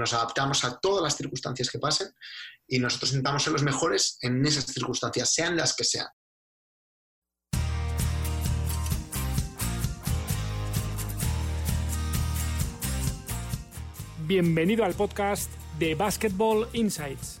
Nos adaptamos a todas las circunstancias que pasen y nosotros intentamos ser los mejores en esas circunstancias, sean las que sean. Bienvenido al podcast de Basketball Insights,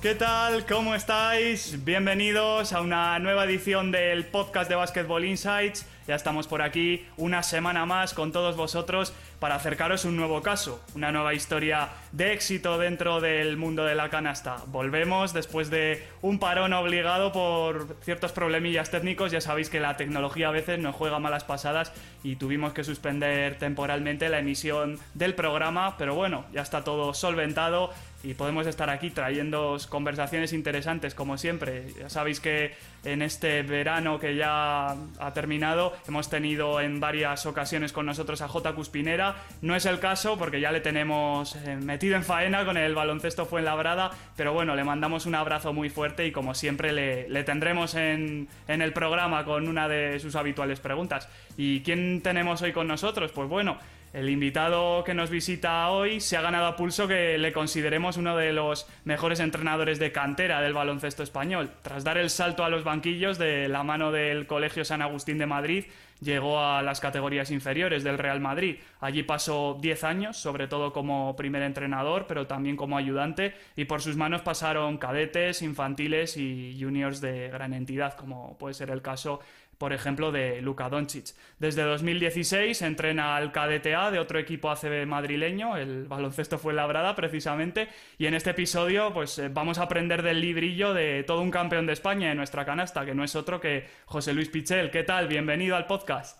¿Qué tal? ¿Cómo estáis? Bienvenidos a una nueva edición del podcast de Basketball Insights. Ya estamos por aquí una semana más con todos vosotros para acercaros un nuevo caso, una nueva historia de éxito dentro del mundo de la canasta. Volvemos después de un parón obligado por ciertos problemillas técnicos. Ya sabéis que la tecnología a veces nos juega malas pasadas y tuvimos que suspender temporalmente la emisión del programa, pero bueno, ya está todo solventado y podemos estar aquí trayendo conversaciones interesantes como siempre. Ya sabéis que en este verano que ya ha terminado hemos tenido en varias ocasiones con nosotros a J. Cuspinera. No es el caso porque ya le tenemos eh, metido en faena con el baloncesto Fuenlabrada, pero bueno, le mandamos un abrazo muy fuerte y como siempre le, tendremos en, en el programa con una de sus habituales preguntas. ¿Y quién tenemos hoy con nosotros? Pues bueno, el invitado que nos visita hoy se ha ganado a pulso que le consideremos uno de los mejores entrenadores de cantera del baloncesto español. Tras dar el salto a los banquillos de la mano del Colegio San Agustín de Madrid, llegó a las categorías inferiores del Real Madrid. Allí pasó 10 años, sobre todo como primer entrenador, pero también como ayudante, y por sus manos pasaron cadetes, infantiles y juniors de gran entidad, como puede ser el caso por ejemplo, de Luka Doncic. Desde 2016 entrena al KDTA de otro equipo ACB madrileño, el baloncesto fue labrada precisamente, y en este episodio pues eh, vamos a aprender del librillo de todo un campeón de España en nuestra canasta, que no es otro que José Luis Pichel. ¿Qué tal? Bienvenido al podcast.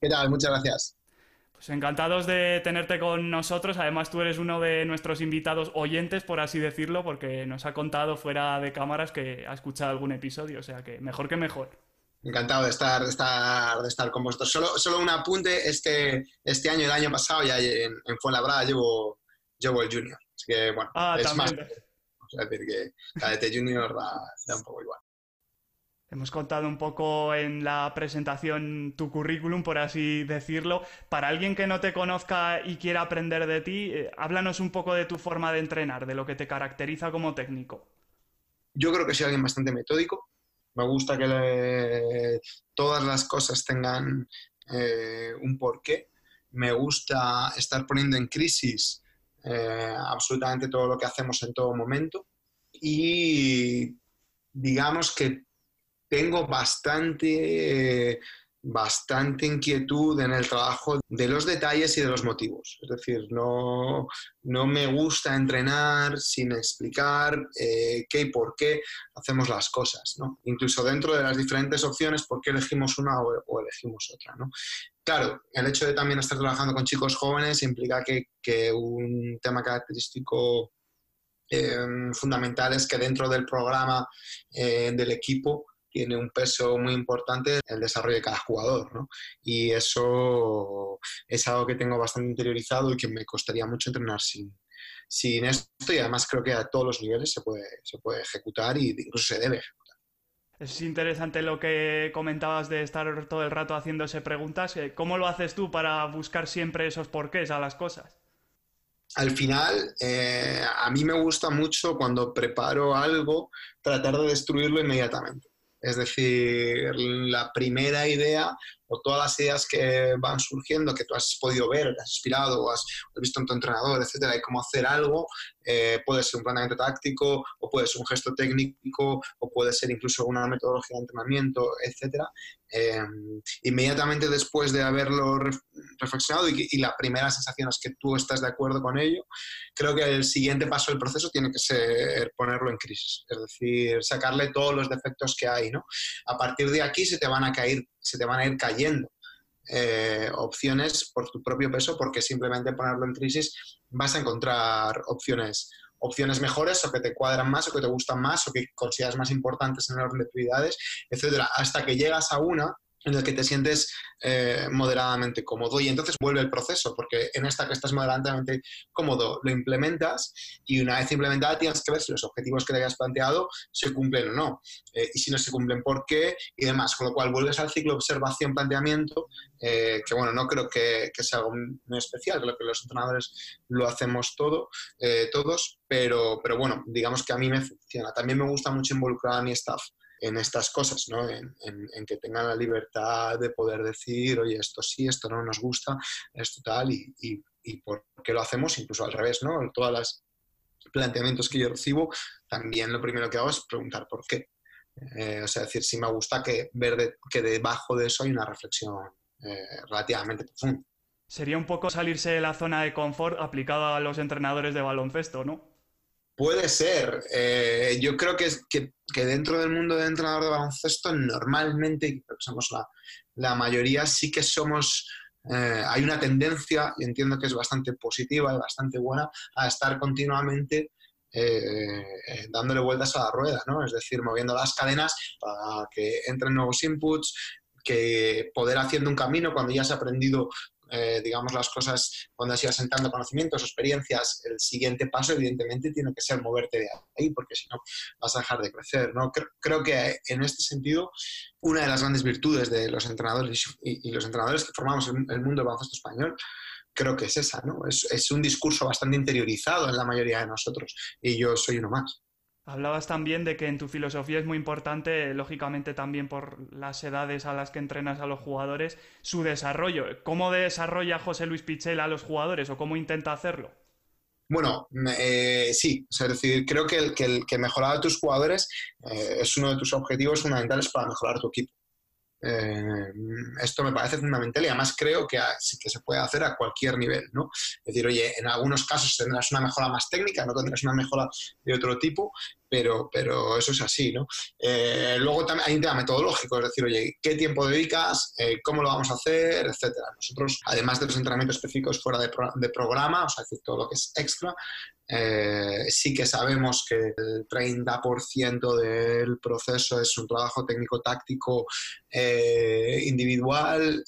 ¿Qué tal? Muchas gracias. Pues encantados de tenerte con nosotros. Además, tú eres uno de nuestros invitados oyentes, por así decirlo, porque nos ha contado fuera de cámaras que ha escuchado algún episodio. O sea que mejor que mejor. Encantado de estar, de estar, de estar con vosotros. Solo, solo un apunte, este, este año, el año pasado, ya en, en Fuenlabrada llevo, llevo el junior. Así que, bueno, ah, es más... Es decir, que cadete junior da, da un poco igual. Hemos contado un poco en la presentación tu currículum, por así decirlo. Para alguien que no te conozca y quiera aprender de ti, eh, háblanos un poco de tu forma de entrenar, de lo que te caracteriza como técnico. Yo creo que soy alguien bastante metódico, me gusta que todas las cosas tengan eh, un porqué. Me gusta estar poniendo en crisis eh, absolutamente todo lo que hacemos en todo momento. Y digamos que tengo bastante bastante inquietud en el trabajo de los detalles y de los motivos. Es decir, no, no me gusta entrenar sin explicar eh, qué y por qué hacemos las cosas. ¿no? Incluso dentro de las diferentes opciones, por qué elegimos una o, elegimos otra. ¿no? Claro, el hecho de también estar trabajando con chicos jóvenes implica que, que un tema característico eh, fundamental es que dentro del programa eh, del equipo tiene un peso muy importante el desarrollo de cada jugador, ¿no? Y eso es algo que tengo bastante interiorizado y que me costaría mucho entrenar sin, sin esto y además creo que a todos los niveles se puede, se puede ejecutar y incluso se debe ejecutar. Es interesante lo que comentabas de estar todo el rato haciéndose preguntas. Eh, ¿Cómo lo haces tú para buscar siempre esos porqués a las cosas? Al final, eh, a mí me gusta mucho cuando preparo algo tratar de destruirlo inmediatamente. Es decir, la primera idea o todas las ideas que van surgiendo, que tú has podido ver, has inspirado o has, visto en tu entrenador, etcétera, y cómo hacer algo, eh, puede ser un planeamiento táctico, o puede ser un gesto técnico, o puede ser incluso una metodología de entrenamiento, etcétera. Eh, inmediatamente después de haberlo reflexionado y, la primera sensación es que tú estás de acuerdo con ello, creo que el siguiente paso del proceso tiene que ser ponerlo en crisis, es decir, sacarle todos los defectos que hay, ¿no? A partir de aquí se te van a caer, se te van a ir cayendo eh, opciones por tu propio peso, porque simplemente ponerlo en crisis vas a encontrar opciones opciones mejores o que te cuadran más o que te gustan más o que consideras más importantes en el orden de prioridades, etcétera, hasta que llegas a una en el que te sientes eh, moderadamente cómodo y entonces vuelve el proceso, porque en esta que estás moderadamente cómodo lo implementas y una vez implementada tienes que ver si los objetivos que te hayas planteado se cumplen o no, eh, y si no se cumplen, por qué y demás, con lo cual vuelves al ciclo observación-planteamiento, eh, que bueno, no creo que, sea algo muy especial, creo que los entrenadores lo hacemos todo, todos, pero, pero bueno, digamos que a mí me funciona. También me gusta mucho involucrar a mi staff en estas cosas, ¿no? En, que tengan la libertad de poder decir, oye, esto sí, esto no nos gusta, esto tal, y, por qué lo hacemos, incluso al revés, ¿no? Todas las planteamientos que yo recibo, también lo primero que hago es preguntar por qué. Eh, o sea, decir, si me gusta que ver que debajo de eso hay una reflexión eh, relativamente profunda. Sería un poco salirse de la zona de confort aplicada a los entrenadores de baloncesto, ¿no? Puede ser. Eh, yo creo que, que, que, dentro del mundo de entrenador de baloncesto, normalmente, creo que somos la, la mayoría, sí que somos. Eh, hay una tendencia, y entiendo que es bastante positiva y bastante buena, a estar continuamente eh, dándole vueltas a la rueda, ¿no? Es decir, moviendo las cadenas para que entren nuevos inputs, que poder haciendo un camino cuando ya has aprendido eh, digamos, las cosas cuando has ido asentando conocimientos, experiencias, el siguiente paso, evidentemente, tiene que ser moverte de ahí, porque si no vas a dejar de crecer. ¿no? Creo, que en este sentido, una de las grandes virtudes de los entrenadores y, los entrenadores que formamos el, el mundo del baloncesto español creo que es esa, ¿no? Es, es, un discurso bastante interiorizado en la mayoría de nosotros y yo soy uno más. Hablabas también de que en tu filosofía es muy importante, lógicamente también por las edades a las que entrenas a los jugadores, su desarrollo. ¿Cómo desarrolla José Luis Pichel a los jugadores o cómo intenta hacerlo? Bueno, eh, sí, es decir, creo que el, que, mejorar a tus jugadores eh, es uno de tus objetivos fundamentales para mejorar tu equipo. Eh, esto me parece fundamental y además creo que, que, se puede hacer a cualquier nivel, ¿no? Es decir, oye, en algunos casos tendrás una mejora más técnica, no tendrás una mejora de otro tipo, pero, pero eso es así, ¿no? Eh, luego también hay un tema metodológico, es decir, oye, ¿qué tiempo dedicas? Eh, ¿Cómo lo vamos a hacer? Etcétera. Nosotros, además de los entrenamientos específicos fuera de, de programa, o sea, decir, todo lo que es extra, eh, sí que sabemos que el 30% del proceso es un trabajo técnico-táctico individual,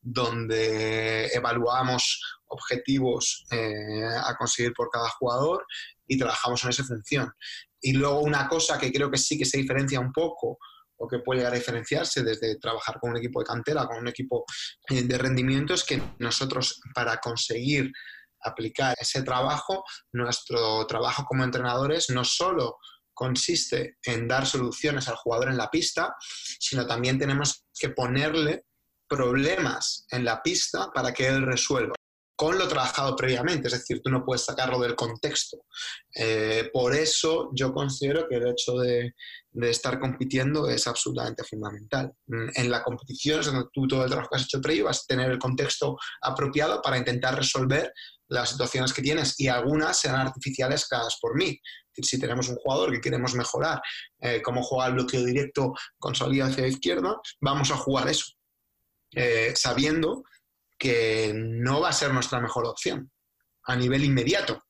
donde evaluamos objetivos a conseguir por cada jugador y trabajamos en esa función. Y luego una cosa que creo que sí que se diferencia un poco o que puede llegar a diferenciarse desde trabajar con un equipo de cantera, con un equipo eh, de rendimiento, es que nosotros para conseguir aplicar ese trabajo, nuestro trabajo como entrenadores no solo consiste en dar soluciones al jugador en la pista, sino también tenemos que ponerle problemas en la pista para que él resuelva con lo trabajado previamente, es decir, tú no puedes sacarlo del contexto. Eh, por eso yo considero que el hecho de, estar compitiendo es absolutamente fundamental. Mm, en la competición es donde tú todo el trabajo que has hecho previo vas a tener el contexto apropiado para intentar resolver las situaciones que tienes y algunas serán artificiales creadas por mí. Si tenemos un jugador que queremos mejorar, eh, cómo juega el bloqueo directo con salida hacia la izquierda, vamos a jugar eso, eh, sabiendo que no va a ser nuestra mejor opción a nivel inmediato.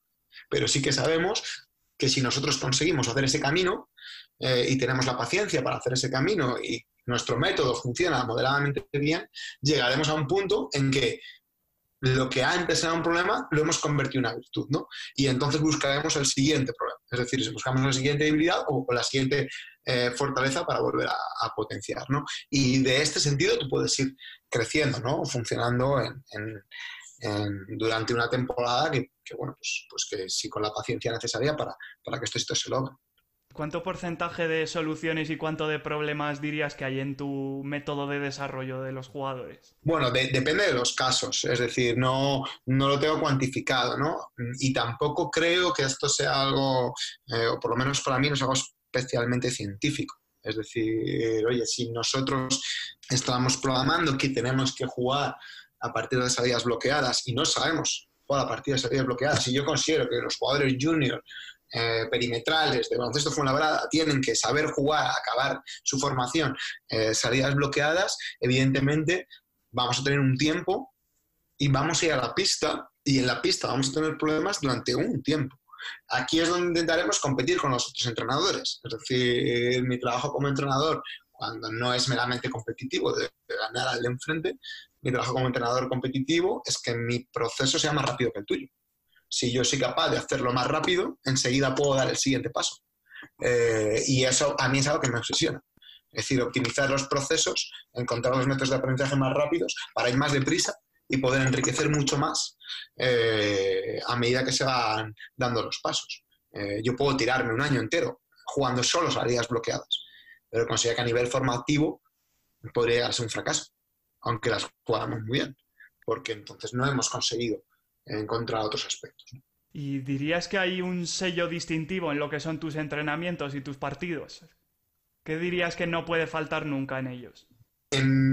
Pero sí que sabemos que si nosotros conseguimos hacer ese camino eh, y tenemos la paciencia para hacer ese camino y nuestro método funciona moderadamente bien, llegaremos a un punto en que lo que antes era un problema lo hemos convertido en una virtud, ¿no? Y entonces buscaremos el siguiente problema. Es decir, buscamos la siguiente debilidad o, la siguiente eh, fortaleza para volver a, potenciar, ¿no? Y de este sentido tú puedes ir creciendo, ¿no? Funcionando durante una temporada que, bueno, pues, pues, que sí con la paciencia necesaria para, para que esto, esto se logre. ¿Cuánto porcentaje de soluciones y cuánto de problemas dirías que hay en tu método de desarrollo de los jugadores? Bueno, depende de los casos, es decir, no, no lo tengo cuantificado, ¿no? Y tampoco creo que esto sea algo, eh, o por lo menos para mí no es algo especialmente científico. Es decir, oye, si nosotros estamos programando que tenemos que jugar a partir de salidas bloqueadas y no sabemos jugar a partir de salidas bloqueadas, si yo considero que los jugadores junior eh, perimetrales de baloncesto Fuenlabrada tienen que saber jugar, acabar su formación, eh, salidas bloqueadas, evidentemente vamos a tener un tiempo y vamos a ir a la pista y en la pista vamos a tener problemas durante un tiempo. Aquí es donde intentaremos competir con los otros entrenadores. Es decir, mi trabajo como entrenador, cuando no es meramente competitivo de, ganar al de enfrente, mi trabajo como entrenador competitivo es que mi proceso sea más rápido que el tuyo. Si yo soy capaz de hacerlo más rápido, enseguida puedo dar el siguiente paso. Eh, y eso a mí es algo que me obsesiona. Es decir, optimizar los procesos, encontrar los métodos de aprendizaje más rápidos para ir más deprisa y poder enriquecer mucho más eh, a medida que se van dando los pasos. Eh, yo puedo tirarme un año entero jugando solo salidas bloqueadas, pero considero que a nivel formativo podría ser un fracaso, aunque las jugamos muy bien, porque entonces no hemos conseguido encontrar otros aspectos. ¿Y dirías que hay un sello distintivo en lo que son tus entrenamientos y tus partidos? ¿Qué dirías que no puede faltar nunca en ellos?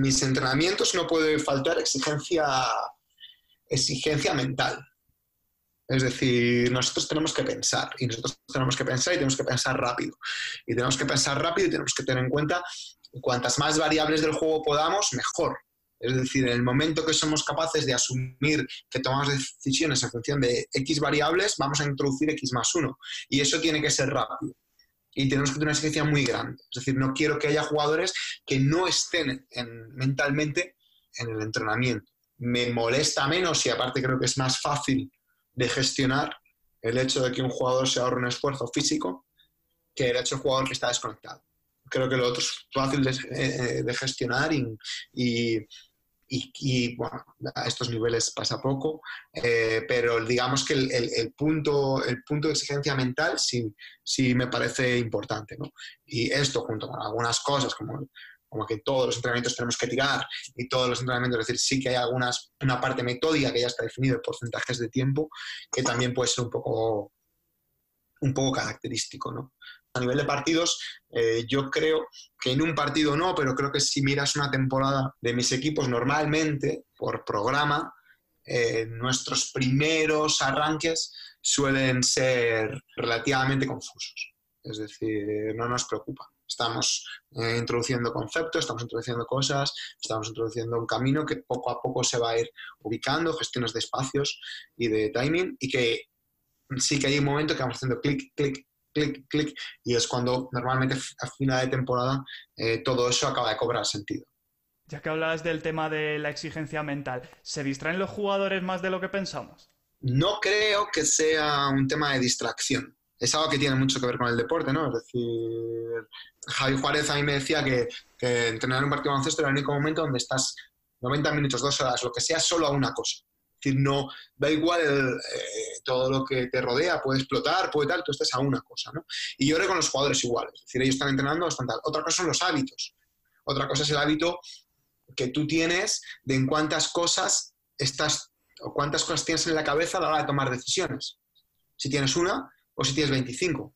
Mis entrenamientos no puede faltar exigencia, exigencia mental. Es decir, nosotros tenemos que pensar y nosotros tenemos que pensar y tenemos que pensar rápido. Y tenemos que pensar rápido y tenemos que tener en cuenta cuantas más variables del juego podamos, mejor. Es decir, en el momento que somos capaces de asumir que tomamos decisiones en función de X variables, vamos a introducir X más 1. Y eso tiene que ser rápido y tenemos que tener una exigencia muy grande. Es decir, no quiero que haya jugadores que no estén mentalmente en el entrenamiento. Me molesta menos y aparte creo que es más fácil de gestionar el hecho de que un jugador se ahorre un esfuerzo físico que el hecho de jugador que está desconectado. Creo que lo otro es fácil de, eh, gestionar y, y, bueno, a estos niveles pasa poco, eh, pero digamos que el, punto, el punto de exigencia mental sí, sí me parece importante. ¿no? Y esto junto con algunas cosas como, como que todos los entrenamientos tenemos que tirar y todos los entrenamientos, es decir, sí que hay algunas, una parte metódica que ya está definido, porcentajes de tiempo, que también puede ser un poco, un poco característico. ¿no? A nivel de partidos, eh, yo creo que en un partido no, pero creo que si miras una temporada de mis equipos normalmente, por programa, eh, nuestros primeros arranques suelen ser relativamente confusos. Es decir, no nos preocupa. Estamos eh, introduciendo conceptos, estamos introduciendo cosas, estamos introduciendo un camino que poco a poco se va a ir ubicando, gestiones de espacios y de timing, y que sí que hay un momento que vamos haciendo clic, clic, clic, clic, y es cuando normalmente a final de temporada eh, todo eso acaba de cobrar sentido. Ya que hablas del tema de la exigencia mental, ¿se distraen los jugadores más de lo que pensamos? No creo que sea un tema de distracción. Es algo que tiene mucho que ver con el deporte, ¿no? Es decir, Javi Juárez a mí me decía que, que entrenar un partido de baloncesto era el único momento donde estás 90 minutos, dos horas, lo que sea, solo a una cosa decir, no, da igual eh, todo lo que te rodea, puede explotar, puede tal, tú estás a una cosa, ¿no? Y yo creo con los jugadores iguales, es decir, ellos están entrenando, tal. Otra cosa son los hábitos. Otra cosa es el hábito que tú tienes de en cuántas cosas estás o cuántas cosas tienes en la cabeza a la hora de tomar decisiones. Si tienes una o si tienes 25.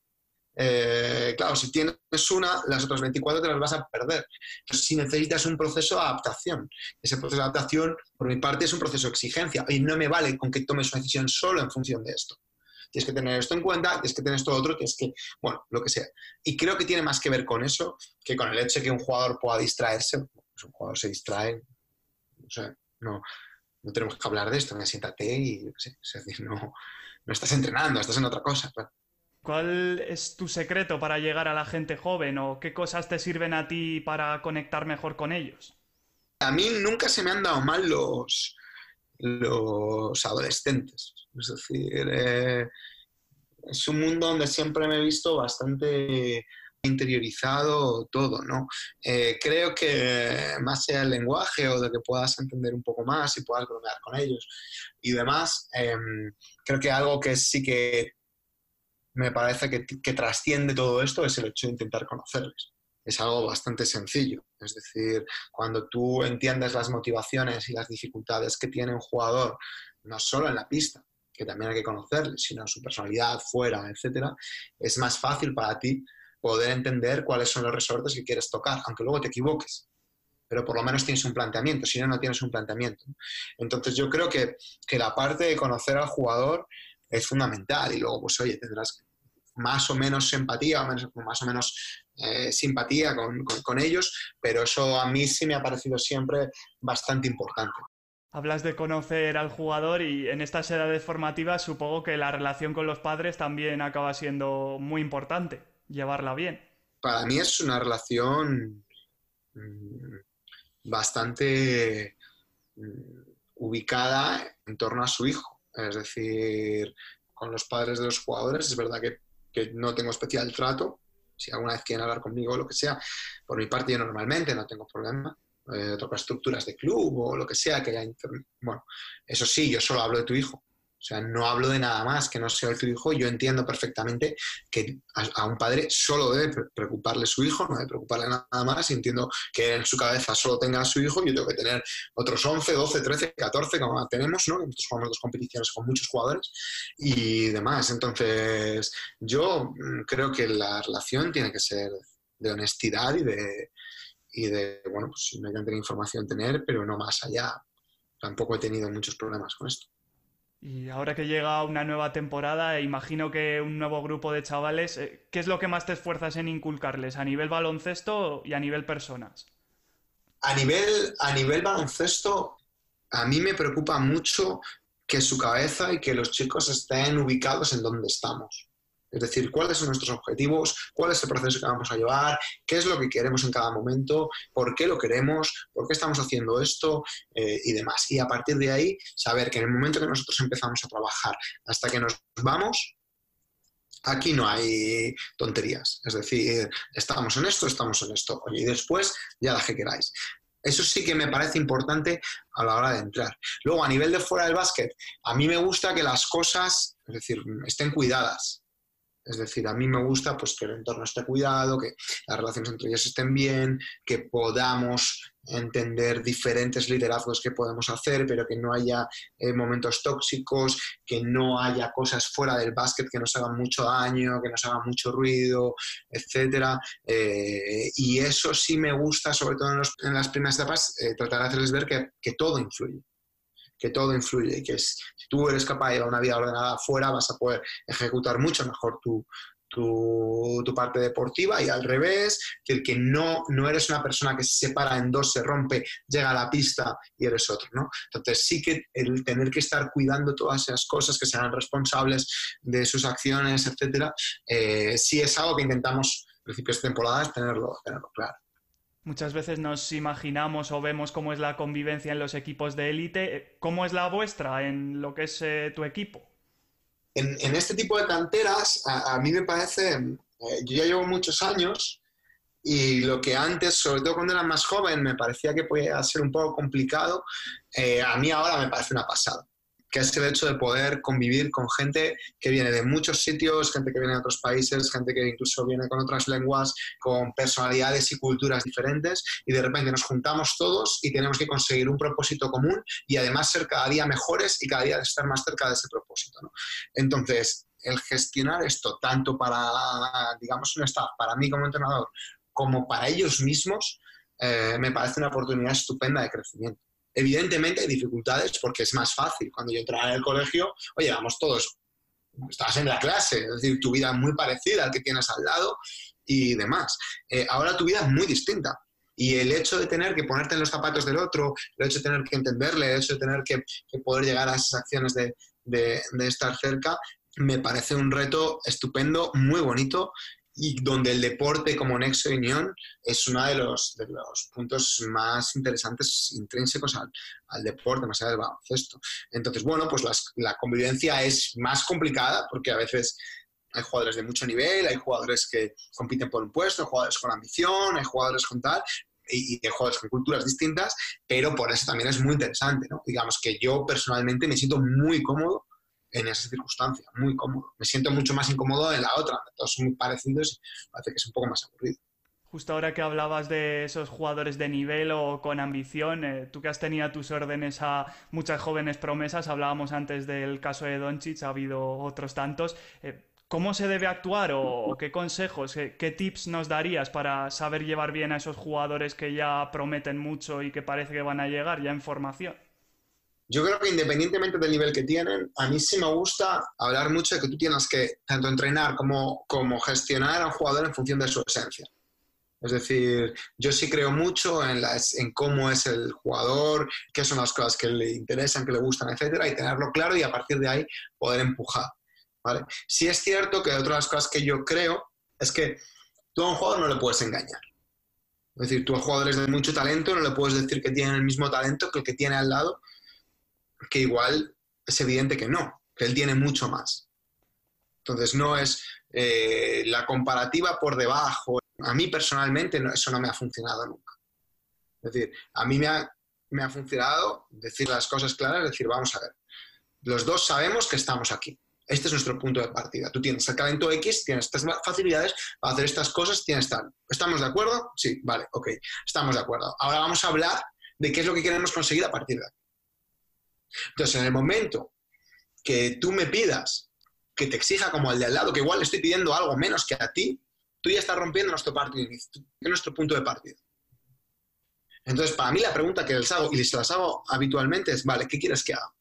Eh, claro, si tienes una, las otras 24 te las vas a perder. si necesitas un proceso de adaptación, ese proceso de adaptación, por mi parte, es un proceso de exigencia. Y no me vale con que tomes una decisión solo en función de esto. Tienes que tener esto en cuenta, tienes que tener esto otro, tienes que, bueno, lo que sea. Y creo que tiene más que ver con eso que con el hecho de que un jugador pueda distraerse. Pues un jugador se distrae, o sea, no, no tenemos que hablar de esto, siéntate y, no, no estás entrenando, estás en otra cosa. ¿Cuál es tu secreto para llegar a la gente joven o qué cosas te sirven a ti para conectar mejor con ellos? A mí nunca se me han dado mal los, los adolescentes. Es decir, eh, es un mundo donde siempre me he visto bastante interiorizado todo, ¿no? Eh, creo que más sea el lenguaje o de que puedas entender un poco más y puedas bromear con ellos y demás, em, creo que algo que sí que me parece que, que, trasciende todo esto es el hecho de intentar conocerles. Es algo bastante sencillo. Es decir, cuando tú entiendes las motivaciones y las dificultades que tiene un jugador, no solo en la pista, que también hay que conocerles, sino su personalidad, fuera, etcétera, es más fácil para ti poder entender cuáles son los resortes que quieres tocar, aunque luego te equivoques pero por lo menos tienes un planteamiento, si no, no tienes un planteamiento. Entonces yo creo que, que, la parte de conocer al jugador es fundamental y luego, pues oye, tendrás más o menos empatía, o más o menos eh, simpatía con, con ellos, pero eso a mí sí me ha parecido siempre bastante importante. Hablas de conocer al jugador y en estas edades formativas supongo que la relación con los padres también acaba siendo muy importante, llevarla bien. Para mí es una relación mm, bastante mm, ubicada en torno a su hijo. Es decir, con los padres de los jugadores es verdad que, no tengo especial trato. Si alguna vez quieren hablar conmigo o lo que sea, por mi parte yo normalmente no tengo problema eh, estructuras de club o lo que sea que haya. Bueno, eso sí, yo solo hablo de tu hijo. O sea, no hablo de nada más que no sea tu hijo. Yo entiendo perfectamente que a, un padre solo debe preocuparle su hijo, no debe preocuparle nada más. Y entiendo que en su cabeza solo tenga a su hijo. Yo tengo que tener otros 11, 12, 13, 14, como tenemos, ¿no? Nosotros jugamos dos competiciones con muchos jugadores y demás. Entonces, yo mm, creo que la relación tiene que ser de honestidad y de, y de, bueno, pues mediante la información tener, pero no más allá. Tampoco he tenido muchos problemas con esto. Y ahora que llega una nueva temporada, imagino que un nuevo grupo de chavales, eh, ¿qué es lo que más te esfuerzas en inculcarles a nivel baloncesto y a nivel personas? A nivel, a nivel baloncesto, a mí me preocupa mucho que su cabeza y que los chicos estén ubicados en donde estamos. Es decir, cuáles son nuestros objetivos, cuál es el proceso que vamos a llevar, qué es lo que queremos en cada momento, por qué lo queremos, por qué estamos haciendo esto eh, y demás. Y a partir de ahí, saber que en el momento que nosotros empezamos a trabajar hasta que nos vamos, aquí no hay tonterías. Es decir, estamos en esto, estamos en esto. Oye, y después ya la que queráis. Eso sí que me parece importante a la hora de entrar. Luego, a nivel de fuera del básquet, a mí me gusta que las cosas, es decir, estén cuidadas. Es decir, a mí me gusta pues, que el entorno esté cuidado, que las relaciones entre ellas estén bien, que podamos entender diferentes liderazgos que podemos hacer, pero que no haya eh, momentos tóxicos, que no haya cosas fuera del básquet que nos hagan mucho daño, que nos hagan mucho ruido, etc. Eh, y eso sí me gusta, sobre todo en, las primeras etapas, eh, tratar de hacerles ver que, que todo influye que todo influye que si tú eres capaz de llevar una vida ordenada afuera, vas a poder ejecutar mucho mejor tu, tu, parte deportiva y al revés, que, que no, no eres una persona que se separa en dos, se rompe, llega a la pista y eres otro, ¿no? Entonces sí que el tener que estar cuidando todas esas cosas, que sean responsables de sus acciones, etcétera, eh, sí es algo que intentamos principios de temporadas tenerlo, tenerlo claro. Muchas veces nos imaginamos o vemos cómo es la convivencia en los equipos de élite. ¿Cómo es la vuestra en lo que es eh, tu equipo? En, este tipo de canteras, a, mí me parece, eh, yo ya llevo muchos años y lo que antes, sobre todo cuando era más joven, me parecía que podía ser un poco complicado, eh, a mí ahora me parece una pasada que es el hecho de poder convivir con gente que viene de muchos sitios, gente que viene de otros países, gente que incluso viene con otras lenguas, con personalidades y culturas diferentes, y de repente nos juntamos todos y tenemos que conseguir un propósito común y además ser cada día mejores y cada día estar más cerca de ese propósito. Entonces, el gestionar esto tanto para, digamos, un staff, para mí como entrenador, como para ellos mismos, eh, me parece una oportunidad estupenda de crecimiento. Evidentemente hay dificultades porque es más fácil. Cuando yo entraba en el colegio, oye, vamos todos, estabas en la clase, es decir, tu vida es muy parecida al que tienes al lado y demás. Eh, ahora tu vida es muy distinta. Y el hecho de tener que ponerte en los zapatos del otro, el hecho de tener que entenderle, el hecho de tener que, poder llegar a esas acciones de, de, estar cerca, me parece un reto estupendo, muy bonito y donde el deporte como nexo de unión es uno de los, de los puntos más interesantes intrínsecos al, al, deporte, más allá del baloncesto. Entonces, bueno, pues la convivencia es más complicada porque a veces hay jugadores de mucho nivel, hay jugadores que compiten por un puesto, hay jugadores con ambición, hay jugadores con tal, y, hay jugadores con culturas distintas, pero por eso también es muy interesante, ¿no? Digamos que yo personalmente me siento muy cómodo en esa circunstancia, muy cómodo. Me siento mucho más incómodo en la otra, todos son muy parecidos parece que es un poco más aburrido. Justo ahora que hablabas de esos jugadores de nivel o con ambición, eh, tú que has tenido a tus órdenes a muchas jóvenes promesas, hablábamos antes del caso de Doncic, ha habido otros tantos. Eh, ¿Cómo se debe actuar o, qué consejos, qué, tips nos darías para saber llevar bien a esos jugadores que ya prometen mucho y que parece que van a llegar ya en formación? Yo creo que independientemente del nivel que tienen, a mí sí me gusta hablar mucho de que tú tienes que tanto entrenar como, como gestionar a un jugador en función de su esencia. Es decir, yo sí creo mucho en, en cómo es el jugador, qué son las cosas que le interesan, que le gustan, etcétera, y tenerlo claro y a partir de ahí poder empujar. ¿vale? Sí es cierto que otra de las cosas que yo creo es que tú a un jugador no le puedes engañar. Es decir, tú a jugadores de mucho talento no le puedes decir que tienen el mismo talento que el que tiene al lado, que igual es evidente que no, que él tiene mucho más. Entonces no es eh, la comparativa por debajo. A mí personalmente eso no me ha funcionado nunca. Es decir, a mí me ha, me ha funcionado decir las cosas claras, decir, vamos a ver, los dos sabemos que estamos aquí. Este es nuestro punto de partida. Tú tienes el talento X, tienes estas facilidades para hacer estas cosas, tienes tal. ¿Estamos de acuerdo? Sí, vale, ok, estamos de acuerdo. Ahora vamos a hablar de qué es lo que queremos conseguir a partir de aquí. Entonces, en el momento que tú me pidas que te exija como el de al lado, que igual le estoy pidiendo algo menos que a ti, tú ya estás rompiendo nuestro, partido, nuestro punto de partida. Entonces, para mí la pregunta que les hago, y se las hago habitualmente, es, vale, ¿qué quieres que haga?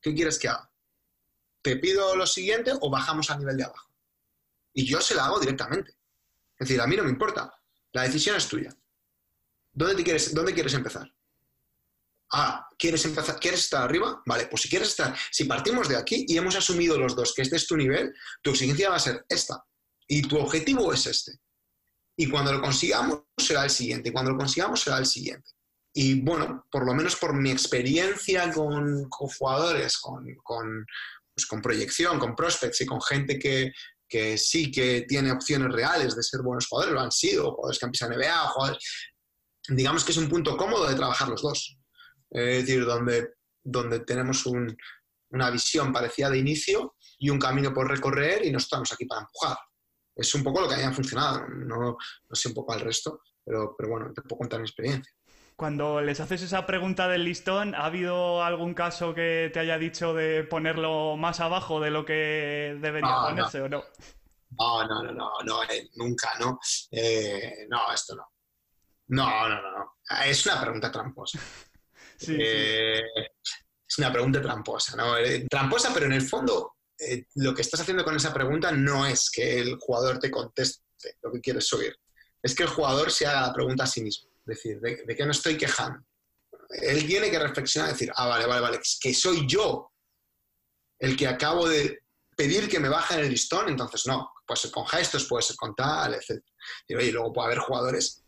¿Qué quieres que haga? ¿Te pido lo siguiente o bajamos al nivel de abajo? Y yo se la hago directamente. Es decir, a mí no me importa. La decisión es tuya. ¿Dónde, quieres, dónde quieres empezar? Ah, ¿quieres empezar? ¿Quieres estar arriba? Vale, pues si quieres estar, si partimos de aquí y hemos asumido los dos que este es tu nivel, tu exigencia va a ser esta. Y tu objetivo es este. Y cuando lo consigamos será el siguiente. Cuando lo consigamos será el siguiente. Y bueno, por lo menos por mi experiencia con, jugadores, con, pues con, proyección, con prospects y con gente que, sí que tiene opciones reales de ser buenos jugadores, lo han sido, jugadores que han pisado NBA, jugadores, digamos que es un punto cómodo de trabajar los dos. Es decir, donde, donde tenemos una visión parecida de inicio y un camino por recorrer y no estamos aquí para empujar. Es un poco lo que haya funcionado, no, no sé un poco al resto, pero, pero bueno, te puedo contar mi experiencia. Cuando les haces esa pregunta del listón, ¿ha habido algún caso que te haya dicho de ponerlo más abajo de lo que debería ponerse o no? No, no, no, no, no eh, nunca, ¿no? Eh, no, esto no. No, no, no, no. Es una pregunta tramposa. Eh, es una pregunta tramposa, ¿no? Eh, tramposa, pero en el fondo eh, lo que estás haciendo con esa pregunta no es que el jugador te conteste lo que quieres oír, es que el jugador se haga la pregunta a sí mismo, es decir, ¿de, qué no estoy quejando? Él tiene que reflexionar y decir, ah, vale, vale, vale, que soy yo el que acabo de pedir que me bajen el listón, entonces no, puede ser con gestos, puede ser con tal, etc. Y, luego puede haber jugadores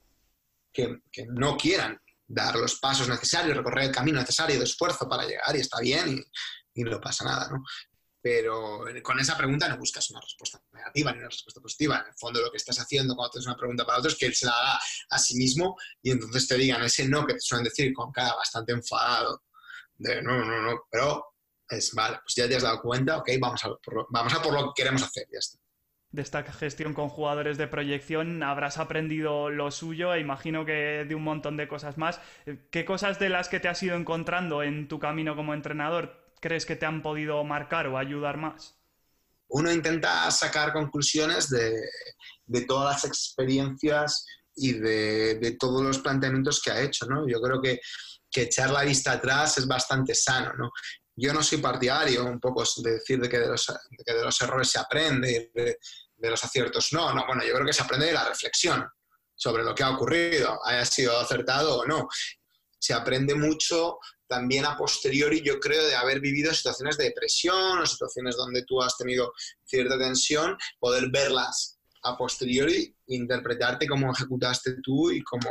que no quieran dar los pasos necesarios, recorrer el camino necesario de esfuerzo para llegar y está bien y, no pasa nada, ¿no? Pero con esa pregunta no buscas una respuesta negativa ni una respuesta positiva. En el fondo lo que estás haciendo cuando haces una pregunta para otros es que él se la haga a sí mismo y entonces te digan ese no que te suelen decir con cara bastante enfadado. De no, no, no, pero es vale, pues ya te has dado cuenta, ok, vamos a, por vamos a por lo que queremos hacer, ya está de esta gestión con jugadores de proyección habrás aprendido lo suyo e imagino que de un montón de cosas más. ¿Qué cosas de las que te has ido encontrando en tu camino como entrenador crees que te han podido marcar o ayudar más? Uno intenta sacar conclusiones de, todas las experiencias y de, todos los planteamientos que ha hecho. ¿no? Yo creo que, echar la vista atrás es bastante sano. ¿no? Yo no soy partidario un poco de decir de que de los, errores se aprende, de, de, los aciertos no, no, bueno, yo creo que se aprende de la reflexión sobre lo que ha ocurrido, haya sido acertado o no. Se aprende mucho también a posteriori, yo creo, de haber vivido situaciones de depresión o situaciones donde tú has tenido cierta tensión, poder verlas a posteriori interpretarte cómo ejecutaste tú y cómo,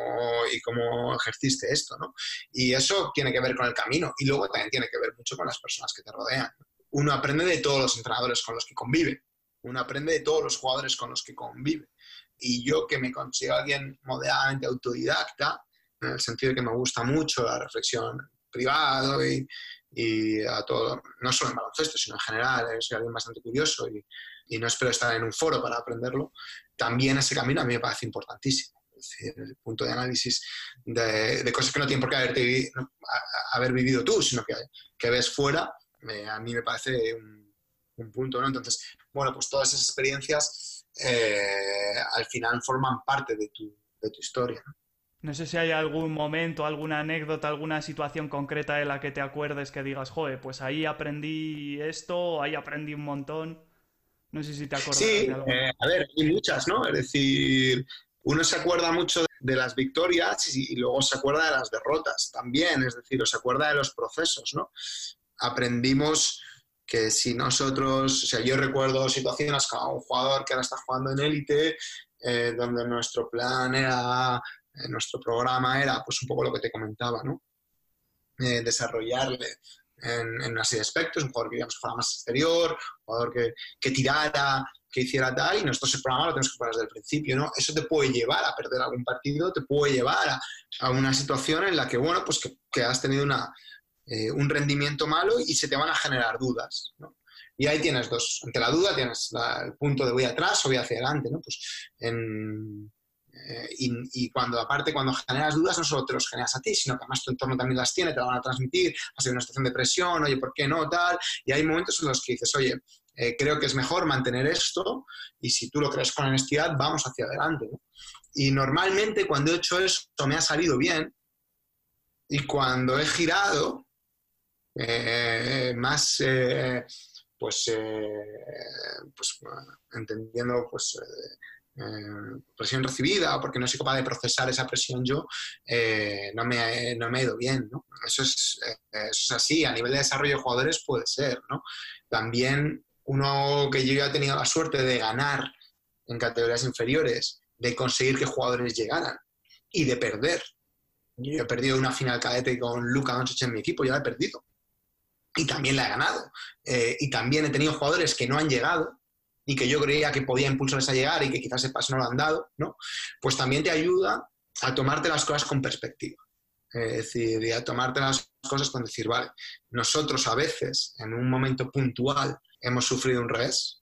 y cómo ejerciste esto, ¿no? Y eso tiene que ver con el camino y luego también tiene que ver mucho con las personas que te rodean. Uno aprende de todos los entrenadores con los que convive, uno aprende de todos los jugadores con los que convive. Y yo que me considero alguien moderadamente autodidacta, en el sentido de que me gusta mucho la reflexión privado y, y a todo, no solo en baloncesto, sino en general, soy alguien bastante curioso y, y no espero estar en un foro para aprenderlo, también ese camino a mí me parece importantísimo. Es decir, el punto de análisis de, cosas que no tienen por qué haberte, haber vivido tú, sino que, que ves fuera, a mí me parece un, punto, ¿no? Entonces, bueno, pues todas esas experiencias eh, al final forman parte de tu, de tu historia. No sé si hay algún momento, alguna anécdota, alguna situación concreta de la que te acuerdes que digas, joder, pues ahí aprendí esto, ahí aprendí un montón. No sé si te acuerdas. Sí, eh, a ver, hay muchas, ¿no? Es decir, uno se acuerda mucho de las victorias y, luego se acuerda de las derrotas también, es decir, o se acuerda de los procesos, ¿no? Aprendimos que si nosotros, o sea, yo recuerdo situaciones con un jugador que ahora está jugando en élite, eh, donde nuestro plan era, eh, nuestro programa era, pues un poco lo que te comentaba, ¿no? Eh, desarrollarle en, en, una serie de aspectos, un jugador que digamos fuera más exterior, un jugador que, que tirara, que hiciera tal, y nosotros el programa lo tenemos que poner desde el principio, ¿no? Eso te puede llevar a perder algún partido, te puede llevar a, a una situación en la que, bueno, pues que, que has tenido una, eh, un rendimiento malo y se te van a generar dudas. Y ahí tienes dos. Ante la duda tienes la, el punto de voy atrás o voy hacia adelante, ¿no? Pues eh, y, cuando, aparte, cuando generas dudas, no solo te los generas a ti, sino que además tu entorno también las tiene, te las van a transmitir, vas a una situación de presión, oye, ¿por qué no? Tal. Y hay momentos en los que dices, oye, eh, creo que es mejor mantener esto y si tú lo crees con honestidad, vamos hacia adelante. Y normalmente cuando he hecho esto me ha salido bien y cuando he girado, eh, más, eh, pues, pues entendiendo, pues eh, presión recibida o porque no soy capaz de procesar esa presión yo, eh, no, me, no, me, ido bien. Eso, es, eh, eso, es, así, a nivel de desarrollo de jugadores puede ser. También uno que yo ya he tenido la suerte de ganar en categorías inferiores, de conseguir que jugadores llegaran y de perder. Yo he perdido una final cadete con Luca Doncic en mi equipo, ya la he perdido. Y también la he ganado. Y también he tenido jugadores que no han llegado y que yo creía que podía impulsarles a llegar y que quizás ese paso no lo han dado, ¿no? Pues también te ayuda a tomarte las cosas con perspectiva. Es decir, y a tomarte las cosas con decir, vale, nosotros a veces en un momento puntual hemos sufrido un revés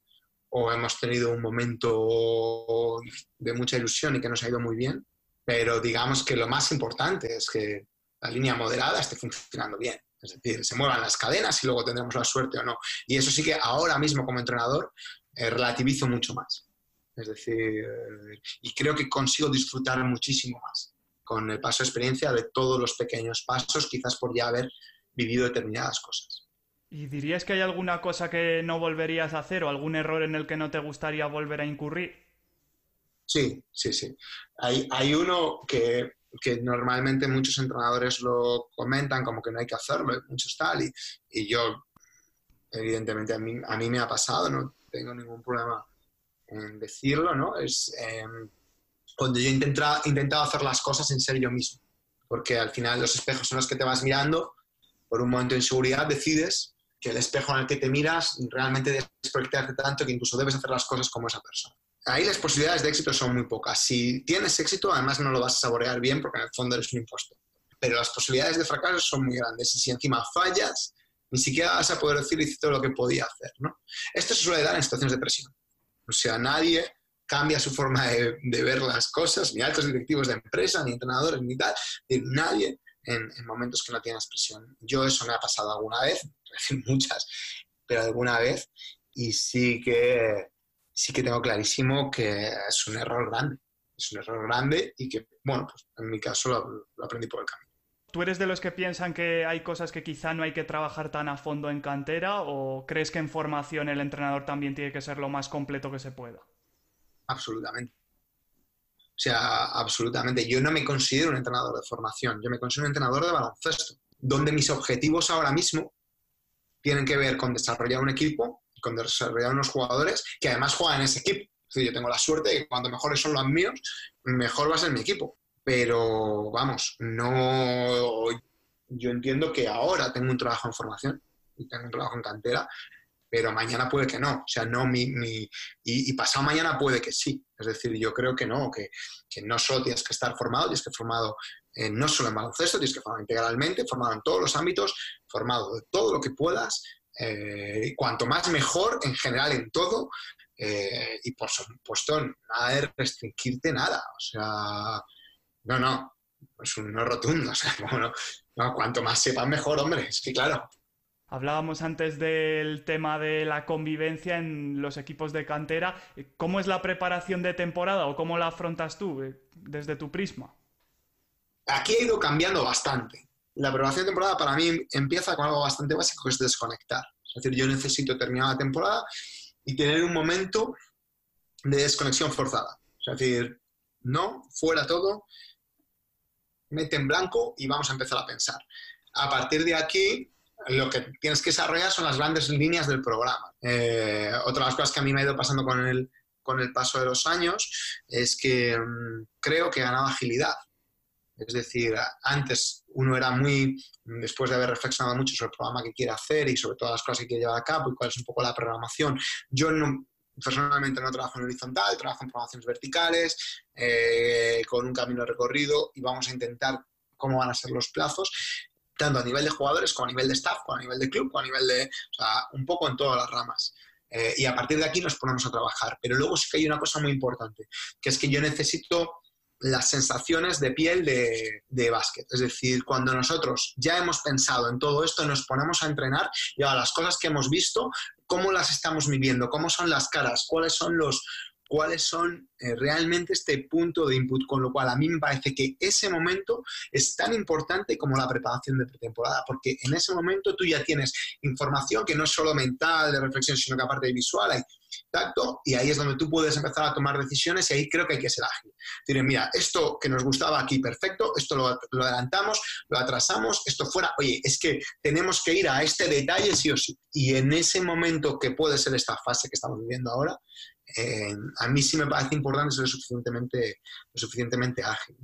o hemos tenido un momento de mucha ilusión y que nos ha ido muy bien, pero digamos que lo más importante es que la línea moderada esté funcionando bien. Es decir, se muevan las cadenas y luego tendremos la suerte o no. Y eso sí que ahora mismo como entrenador eh, relativizo mucho más. Es decir, y creo que consigo disfrutar muchísimo más con el paso de experiencia de todos los pequeños pasos, quizás por ya haber vivido determinadas cosas. ¿Y dirías que hay alguna cosa que no volverías a hacer o algún error en el que no te gustaría volver a incurrir? Sí, sí, sí. Hay, hay uno que, que normalmente muchos entrenadores lo comentan como que no hay que hacerlo, muchos tal, y, y yo, evidentemente, a mí, a mí me ha pasado, no tengo ningún problema en decirlo, ¿no? Es eh, cuando yo he intentado, intentado hacer las cosas en ser yo mismo, porque al final los espejos son los que te vas mirando, por un momento de inseguridad decides que el espejo en el que te miras realmente desproyectarte tanto que incluso debes hacer las cosas como esa persona. Ahí las posibilidades de éxito son muy pocas. Si tienes éxito, además no lo vas a saborear bien porque en el fondo eres un impostor. Pero las posibilidades de fracaso son muy grandes y si encima fallas, ni siquiera vas a poder decir hice todo lo que podía hacer. ¿no? Esto se suele dar en situaciones de presión. O sea, nadie cambia su forma de, ver las cosas, ni altos directivos de empresa, ni entrenadores, ni tal, ni nadie en, en, momentos que no tienes presión. Yo eso me ha pasado alguna vez, muchas, pero alguna vez, y sí que, sí que tengo clarísimo que es un error grande. Es un error grande y que, bueno, pues en mi caso lo aprendí por el camino. ¿Tú eres de los que piensan que hay cosas que quizá no hay que trabajar tan a fondo en cantera o crees que en formación el entrenador también tiene que ser lo más completo que se pueda? Absolutamente. O sea, absolutamente. Yo no me considero un entrenador de formación, yo me considero un entrenador de baloncesto, donde mis objetivos ahora mismo tienen que ver con desarrollar un equipo, con desarrollar unos jugadores que además juegan en ese equipo. Es yo tengo la suerte de que cuando mejores son los míos, mejor va a ser mi equipo pero vamos, no. Yo entiendo que ahora tengo un trabajo en formación y tengo un trabajo en cantera, pero mañana puede que no. O sea, no mi. mi y, pasado mañana puede que sí. Es decir, yo creo que no, que, que no solo tienes que estar formado, tienes que estar formado no solo en baloncesto, tienes que formar integralmente, formado en todos los ámbitos, formado de todo lo que puedas. Eh, cuanto más mejor en general en todo. Eh, y por supuesto, nada de restringirte nada. O sea no, no, es un no rotundo. O sea, bueno, no, cuanto más sepan, mejor, hombre. Sí, claro. Hablábamos antes del tema de la convivencia en los equipos de cantera. ¿Cómo es la preparación de temporada o cómo la afrontas tú eh, desde tu prisma? aquí ha ido cambiando bastante. La preparación de temporada para mí empieza con algo bastante básico que es desconectar. Es decir, yo necesito terminar la temporada y tener un momento de desconexión forzada. Es decir, no, fuera todo, mete en blanco y vamos a empezar a pensar. A partir de aquí, lo que tienes que desarrollar son las grandes líneas del programa. Eh, otra de las cosas que a mí me ha ido pasando con el, con el paso de los años es que mm, creo que he ganado agilidad. Es decir, antes uno era muy, después de haber reflexionado mucho sobre el programa que quiere hacer y sobre todas las cosas que quiere llevar a cabo y cuál es un poco la programación, yo no, personalmente no trabajo en horizontal, trabajo en programaciones verticales, eh, con un camino recorrido y vamos a intentar cómo van a ser los plazos tanto a nivel de jugadores como a nivel de staff, como a nivel de club, como a nivel de, o sea, un poco en todas las ramas. Eh, y a partir de aquí nos ponemos a trabajar. Pero luego sí que hay una cosa muy importante, que es que yo necesito las sensaciones de piel de, de básquet. Es decir, cuando nosotros ya hemos pensado en todo esto, nos ponemos a entrenar y ahora las cosas que hemos visto, cómo las estamos viviendo, cómo son las caras, cuáles son los, cuáles son eh, realmente este punto de input, con lo cual a mí me parece que ese momento es tan importante como la preparación de pretemporada, porque en ese momento tú ya tienes información que no es solo mental, de reflexión, sino que aparte de visual hay tacto, y ahí es donde tú puedes empezar a tomar decisiones y ahí creo que hay que ser ágil. Decir, mira, esto que nos gustaba aquí, perfecto, esto lo, adelantamos, lo atrasamos, esto fuera, oye, es que tenemos que ir a este detalle sí o sí. Y en ese momento que puede ser esta fase que estamos viviendo ahora, eh, a mí sí me parece importante ser suficientemente, suficientemente ágil.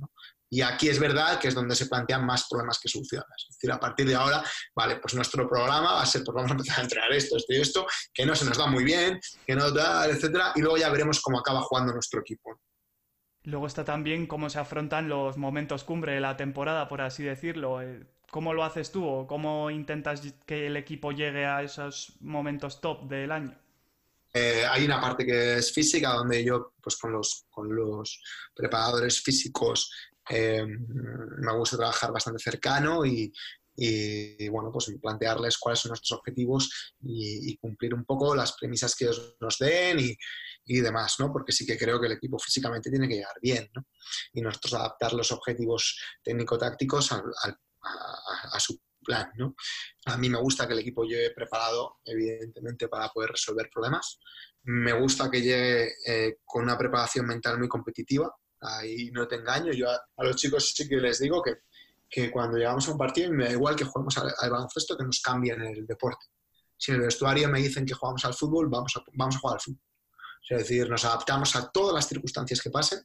Y aquí es verdad que es donde se plantean más problemas que soluciones. Es decir, a partir de ahora, vale, pues nuestro programa va a ser, pues vamos a empezar a entrenar esto, esto y esto, que no se nos da muy bien, que no da, etcétera, y luego ya veremos cómo acaba jugando nuestro equipo. Luego está también cómo se afrontan los momentos cumbre de la temporada, por así decirlo. Eh, ¿Cómo lo haces tú o cómo intentas que el equipo llegue a esos momentos top del año? Eh, hay una parte que es física, donde yo, pues con los, con los preparadores físicos, eh, me gusta trabajar bastante cercano y, bueno, pues plantearles cuáles son nuestros objetivos y, cumplir un poco las premisas que ellos nos den y, y, demás, ¿no? Porque sí que creo que el equipo físicamente tiene que llegar bien, ¿no? Y nosotros adaptar los objetivos técnico-tácticos a, a, su plan, ¿no? A mí me gusta que el equipo llegue preparado, evidentemente, para poder resolver problemas. Me gusta que llegue eh, con una preparación mental muy competitiva. Ahí no te engaño. Yo a, los chicos sí que les digo que, que, cuando llegamos a un partido me da igual que juguemos al, baloncesto que nos cambien el deporte. Si en el vestuario me dicen que jugamos al fútbol, vamos a, vamos a jugar al fútbol. Es decir, nos adaptamos a todas las circunstancias que pasen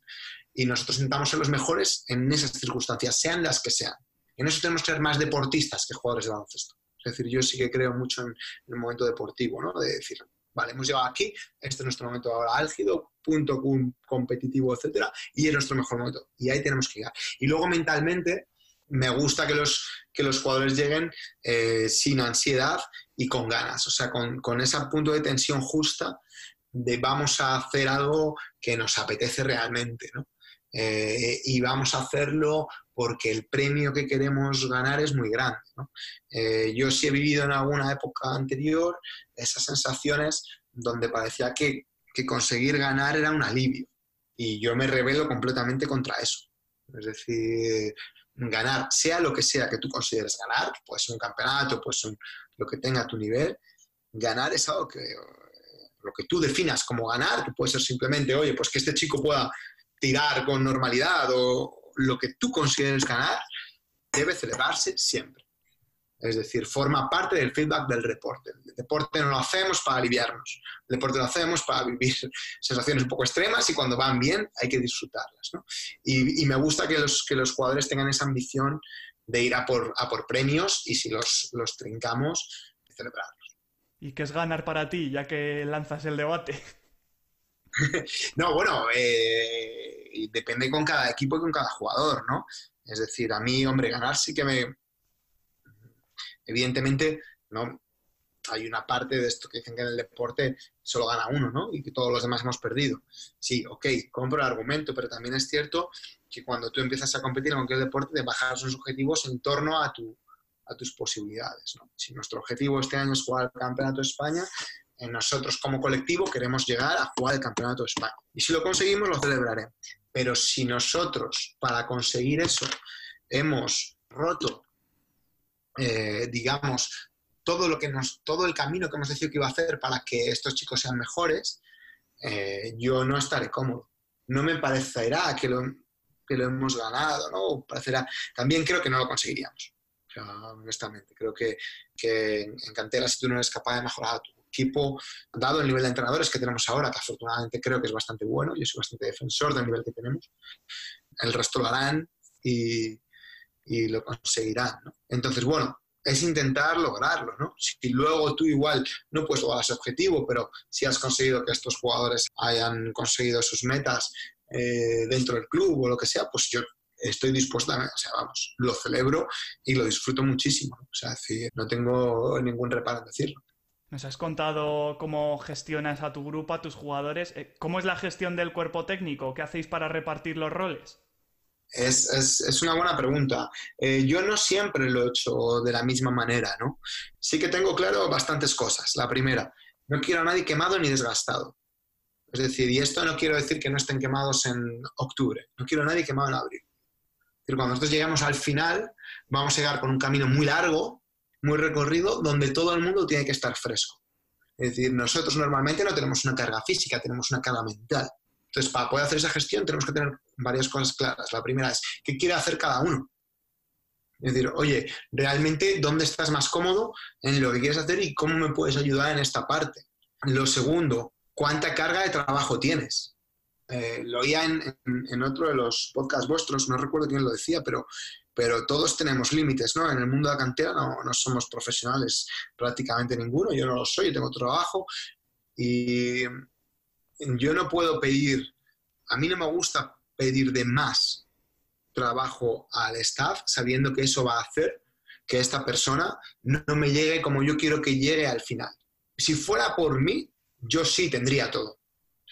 y nosotros intentamos ser los mejores en esas circunstancias, sean las que sean. En eso tenemos que ser más deportistas que jugadores de baloncesto. Es decir, yo sí que creo mucho en, el momento deportivo, ¿no? De decir, vale, hemos llegado aquí, este es nuestro momento ahora álgido, punto competitivo, etcétera, y es nuestro mejor momento. Y ahí tenemos que llegar. Y luego mentalmente, me gusta que los, que los jugadores lleguen eh, sin ansiedad y con ganas, o sea, con, con ese punto de tensión justa de vamos a hacer algo que nos apetece realmente, ¿no? Eh, y vamos a hacerlo porque el premio que queremos ganar es muy grande. Eh, yo sí he vivido en alguna época anterior esas sensaciones donde parecía que, conseguir ganar era un alivio y yo me rebelo completamente contra eso. Es decir, ganar, sea lo que sea que tú consideres ganar, puede ser un campeonato, puede ser lo que tenga tu nivel, ganar es algo que lo que tú definas como ganar, que puede ser simplemente, oye, pues que este chico pueda tirar con normalidad o lo que tú consideres ganar, debe celebrarse siempre. Es decir, forma parte del feedback del deporte. El deporte no lo hacemos para aliviarnos, el deporte lo hacemos para vivir sensaciones un poco extremas y cuando van bien hay que disfrutarlas. Y, me gusta que los, que los jugadores tengan esa ambición de ir a por, a por premios y si los, los trincamos, celebrarlos. ¿Y qué es ganar para ti, ya que lanzas el debate? no, bueno, eh, depende con cada equipo y con cada jugador, ¿no? Es decir, a mí, hombre, ganar sí que me... Evidentemente, ¿no? Hay una parte de esto que dicen que en el deporte solo gana uno, ¿no? Y que todos los demás hemos perdido. Sí, ok, compro el argumento, pero también es cierto que cuando tú empiezas a competir en cualquier deporte, te bajas los objetivos en torno a, tu, a tus posibilidades. Si nuestro objetivo este año es jugar al Campeonato de España, nosotros como colectivo queremos llegar a jugar el Campeonato de España. Y si lo conseguimos, lo celebraré. Pero si nosotros, para conseguir eso, hemos roto, eh, digamos, todo lo que nos, todo el camino que hemos decidido que iba a hacer para que estos chicos sean mejores, eh, yo no estaré cómodo. No me parecerá que lo, que lo hemos ganado, ¿no? Parecerá, también creo que no lo conseguiríamos. honestamente, creo que, que en cantera, si tú no eres capaz de mejorar a tu equipo, dado el nivel de entrenadores que tenemos ahora, que afortunadamente creo que es bastante bueno, yo soy bastante defensor del nivel que tenemos, el resto lo harán y, lo conseguirán. Entonces, bueno, es intentar lograrlo, ¿no? Si luego tú igual no puedes lograr ese objetivo, pero si has conseguido que estos jugadores hayan conseguido sus metas eh, dentro del club o lo que sea, pues yo estoy dispuesta, o sea, vamos, lo celebro y lo disfruto muchísimo. O sea, no tengo ningún reparo en decirlo. Nos has contado cómo gestionas a tu grupo, a tus jugadores. Eh, ¿Cómo es la gestión del cuerpo técnico? ¿Qué hacéis para repartir los roles? Es, una buena pregunta. Eh, yo no siempre lo he hecho de la misma manera, ¿no? Sí que tengo claro bastantes cosas. La primera, no quiero a nadie quemado ni desgastado. Es decir, y esto no quiero decir que no estén quemados en octubre, no quiero a nadie quemado en abril. Cuando nosotros llegamos al final, vamos a llegar con un camino muy largo, muy recorrido, donde todo el mundo tiene que estar fresco. Es decir, nosotros normalmente no tenemos una carga física, tenemos una carga mental. Entonces, para poder hacer esa gestión tenemos que tener varias cosas claras. La primera es, ¿qué quiere hacer cada uno? Es decir, oye, realmente, ¿dónde estás más cómodo en lo que quieres hacer y cómo me puedes ayudar en esta parte? Lo segundo, ¿cuánta carga de trabajo tienes? Eh, lo oía en, otro de los podcasts vuestros, no recuerdo quién lo decía, pero, pero todos tenemos límites, ¿no? En el mundo de la cantera no, somos profesionales prácticamente ninguno, yo no lo soy, yo tengo trabajo y yo no puedo pedir, a mí no me gusta pedir de más trabajo al staff sabiendo que eso va a hacer que esta persona no, me llegue como yo quiero que llegue al final. Si fuera por mí, yo sí tendría todo.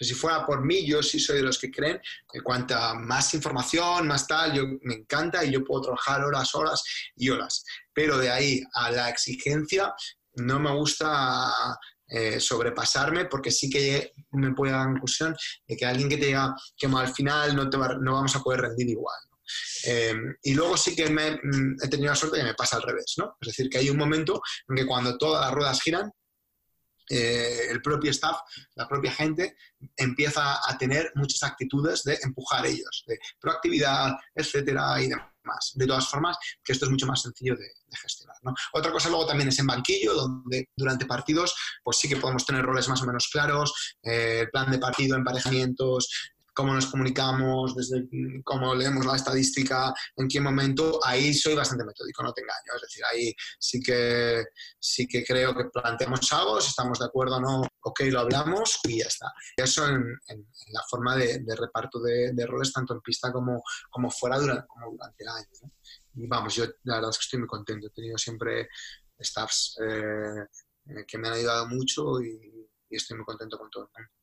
Si fuera por mí, yo sí soy de los que creen que cuanta más información, más tal, yo me encanta y yo puedo trabajar horas, horas y horas. Pero de ahí a la exigencia, no me gusta eh, sobrepasarme porque sí que me puede dar la conclusión de que alguien que te diga que al final no, te no vamos a poder rendir igual. Eh, y luego sí que me, mm, he tenido la suerte que me pasa al revés, ¿no? Es decir, que hay un momento en que cuando todas las ruedas giran, eh, el propio staff, la propia gente, empieza a tener muchas actitudes de empujar ellos, de proactividad, etcétera, y demás. De todas formas, que esto es mucho más sencillo de, gestionar. Otra cosa luego también es en banquillo, donde durante partidos pues sí que podemos tener roles más o menos claros, eh, el plan de partido, emparejamientos, cómo nos comunicamos, desde cómo leemos la estadística, en qué momento, ahí soy bastante metódico, no te engaño. Es decir, ahí sí que, sí que creo que planteamos algo, si estamos de acuerdo o no, ok, lo hablamos y ya está. Eso en, la forma de, reparto de, roles, tanto en pista como, como fuera durante, como durante el año. Y vamos, yo la verdad es que estoy muy contento. He tenido siempre staffs eh, que me han ayudado mucho y, y estoy muy contento con todo el mundo.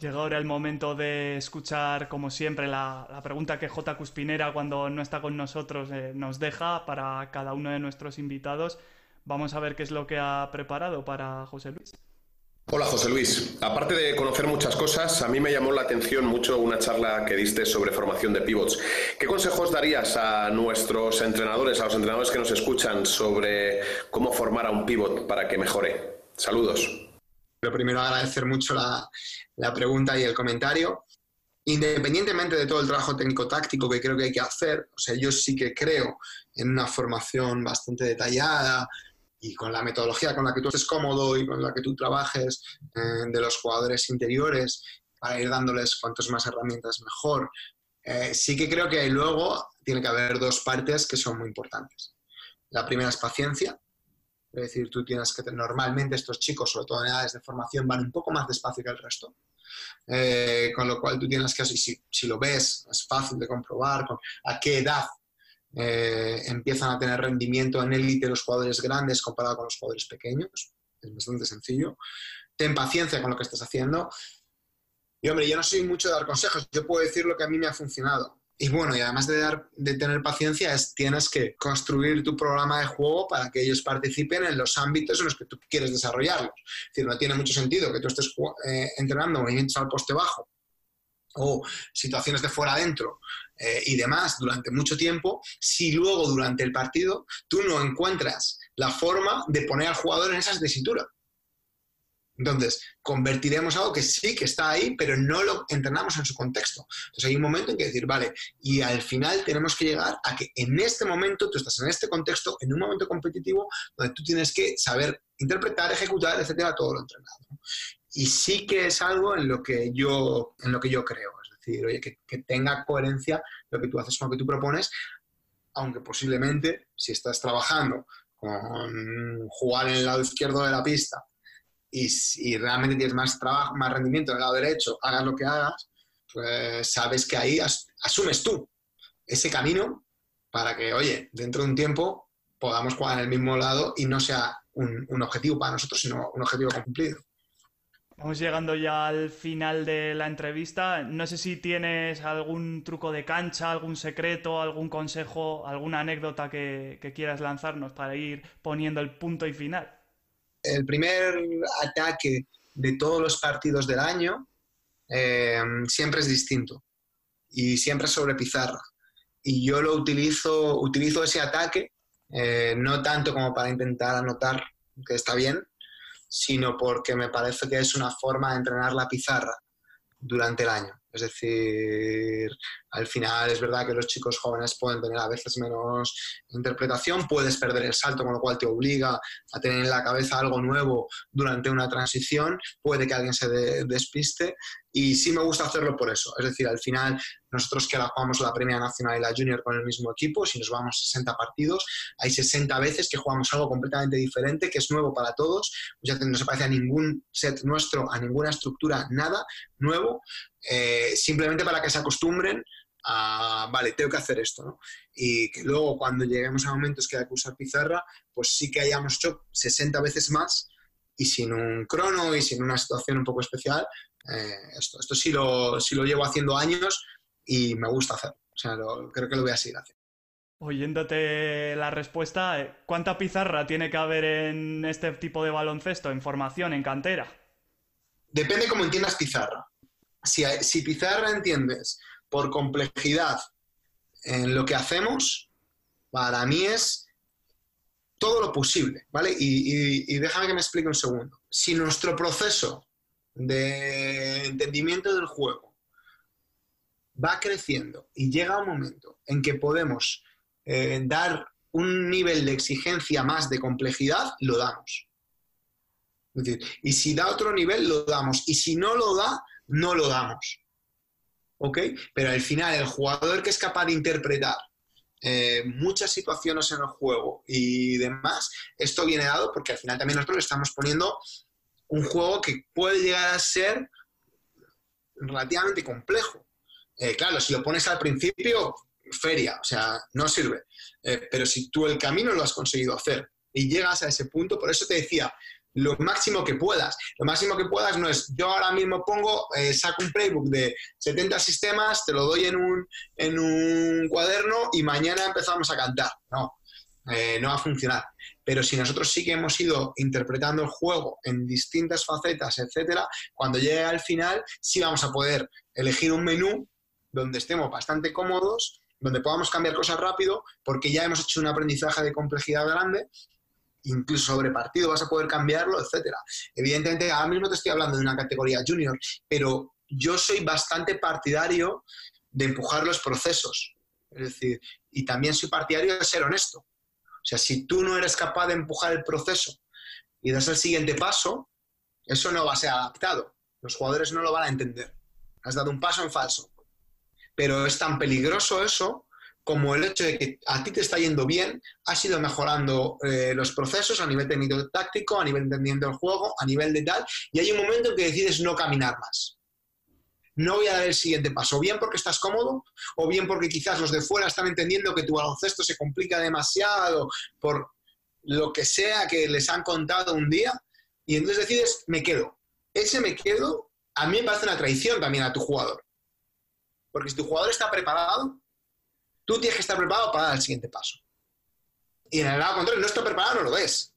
Llega ahora el momento de escuchar, como siempre, la, pregunta que J. Cuspinera, cuando no está con nosotros, eh, nos deja para cada uno de nuestros invitados. Vamos a ver qué es lo que ha preparado para José Luis. Hola José Luis. Aparte de conocer muchas cosas, a mí me llamó la atención mucho una charla que diste sobre formación de pivots. ¿Qué consejos darías a nuestros entrenadores, a los entrenadores que nos escuchan sobre cómo formar a un pivot para que mejore? Saludos. Lo primero, agradecer mucho la, la pregunta y el comentario. Independientemente de todo el trabajo técnico-táctico que creo que hay que hacer, o sea, yo sí que creo en una formación bastante detallada y con la metodología con la que tú estés cómodo y con la que tú trabajes eh, de los jugadores interiores para ir dándoles cuantas más herramientas mejor. Eh, sí que creo que luego tiene que haber dos partes que son muy importantes. La primera es paciencia, es decir, tú tienes que, normalmente estos chicos, sobre todo en edades de formación, van un poco más despacio que el resto. Eh, con lo cual tú tienes que, si, si lo ves, es fácil de comprobar a qué edad eh, empiezan a tener rendimiento en élite los jugadores grandes comparado con los jugadores pequeños. Es bastante sencillo. Ten paciencia con lo que estás haciendo. Y hombre, yo no soy mucho de dar consejos, yo puedo decir lo que a mí me ha funcionado. Y bueno, y además de, dar, de tener paciencia, es, tienes que construir tu programa de juego para que ellos participen en los ámbitos en los que tú quieres desarrollarlos. Es decir, no tiene mucho sentido que tú estés eh, entrenando movimientos al poste bajo o situaciones de fuera adentro eh, y demás durante mucho tiempo, si luego durante el partido tú no encuentras la forma de poner al jugador en esa tesitura. Entonces, convertiremos algo que sí que está ahí, pero no lo entrenamos en su contexto. Entonces, hay un momento en que decir, vale, y al final tenemos que llegar a que en este momento, tú estás en este contexto, en un momento competitivo, donde tú tienes que saber interpretar, ejecutar, etcétera, todo lo entrenado. Y sí que es algo en lo que yo, en lo que yo creo. Es decir, oye, que, que tenga coherencia lo que tú haces con lo que tú propones, aunque posiblemente si estás trabajando con jugar en el lado izquierdo de la pista y si realmente tienes más trabajo, más rendimiento en el lado derecho, hagas lo que hagas, pues sabes que ahí asumes tú ese camino para que, oye, dentro de un tiempo podamos jugar en el mismo lado y no sea un, objetivo para nosotros, sino un objetivo cumplido. Vamos llegando ya al final de la entrevista. No sé si tienes algún truco de cancha, algún secreto, algún consejo, alguna anécdota que quieras lanzarnos para ir poniendo el punto y final el primer ataque de todos los partidos del año eh, siempre es distinto y siempre sobre pizarra. Y yo lo utilizo, utilizo ese ataque eh, no tanto como para intentar anotar que está bien, sino porque me parece que es una forma de entrenar la pizarra durante el año. Es decir, al final es verdad que los chicos jóvenes pueden tener a veces menos interpretación, puedes perder el salto, con lo cual te obliga a tener en la cabeza algo nuevo durante una transición, puede que alguien se despiste y sí me gusta hacerlo por eso. Es decir, al final nosotros que la jugamos la Premia Nacional y la Junior con el mismo equipo, si nos vamos 60 partidos, hay 60 veces que jugamos algo completamente diferente, que es nuevo para todos, pues no se parece a ningún set nuestro, a ninguna estructura, nada nuevo, eh, simplemente para que se acostumbren a, vale, tengo que hacer esto, ¿no? Y que luego cuando lleguemos a momentos que hay que usar pizarra, pues sí que hayamos hecho 60 veces más y sin un crono y sin una situación un poco especial, eh, esto, esto sí, lo, sí lo llevo haciendo años y me gusta hacerlo. O sea, creo que lo voy a seguir haciendo. Oyéndote la respuesta, eh, ¿cuánta pizarra tiene que haber en este tipo de baloncesto, en formación, en cantera? Depende cómo entiendas pizarra si, pizarra entiendes por complejidad en lo que hacemos, para mí es todo lo posible, ¿vale? Y, déjame que me explique un segundo. Si nuestro proceso de entendimiento del juego va creciendo y llega un momento en que podemos eh, dar un nivel de exigencia más de complejidad, lo damos. y si da otro nivel, lo damos. Y si no lo da, no lo damos. ¿Ok? Pero al final el jugador que es capaz de interpretar eh, muchas situaciones en el juego y demás, esto viene dado porque al final también nosotros estamos poniendo un juego que puede llegar a ser relativamente complejo. Eh, claro, si lo pones al principio, feria, o sea, no sirve. Eh, pero si tú el camino lo has conseguido hacer y llegas a ese punto, por eso te decía, lo máximo que puedas. Lo máximo que puedas no es, yo ahora mismo pongo, eh, saco un playbook de 70 sistemas, te lo doy en un, en un cuaderno y mañana empezamos a cantar. No, eh, no va a funcionar. Pero si nosotros sí que hemos ido interpretando el juego en distintas facetas, etcétera, cuando llegue al final, sí vamos a poder elegir un menú donde estemos bastante cómodos, donde podamos cambiar cosas rápido, porque ya hemos hecho un aprendizaje de complejidad grande incluso sobre partido vas a poder cambiarlo, etcétera. Evidentemente, ahora mismo te estoy hablando de una categoría junior, pero yo soy bastante partidario de empujar los procesos. Es decir, y también soy partidario de ser honesto. O sea, si tú no eres capaz de empujar el proceso y das el siguiente paso, eso no va a ser adaptado. Los jugadores no lo van a entender. Has dado un paso en falso. Pero es tan peligroso eso como el hecho de que a ti te está yendo bien, has ido mejorando eh, los procesos a nivel técnico táctico, a nivel entendimiento del juego, a nivel de tal, y hay un momento en que decides no caminar más. No voy a dar el siguiente paso, bien porque estás cómodo, o bien porque quizás los de fuera están entendiendo que tu baloncesto se complica demasiado por lo que sea que les han contado un día, y entonces decides, me quedo. Ese me quedo, a mí me parece una traición también a tu jugador. Porque si tu jugador está preparado, Tú tienes que estar preparado para dar el siguiente paso. Y en el lado contrario, no estoy preparado, no lo ves.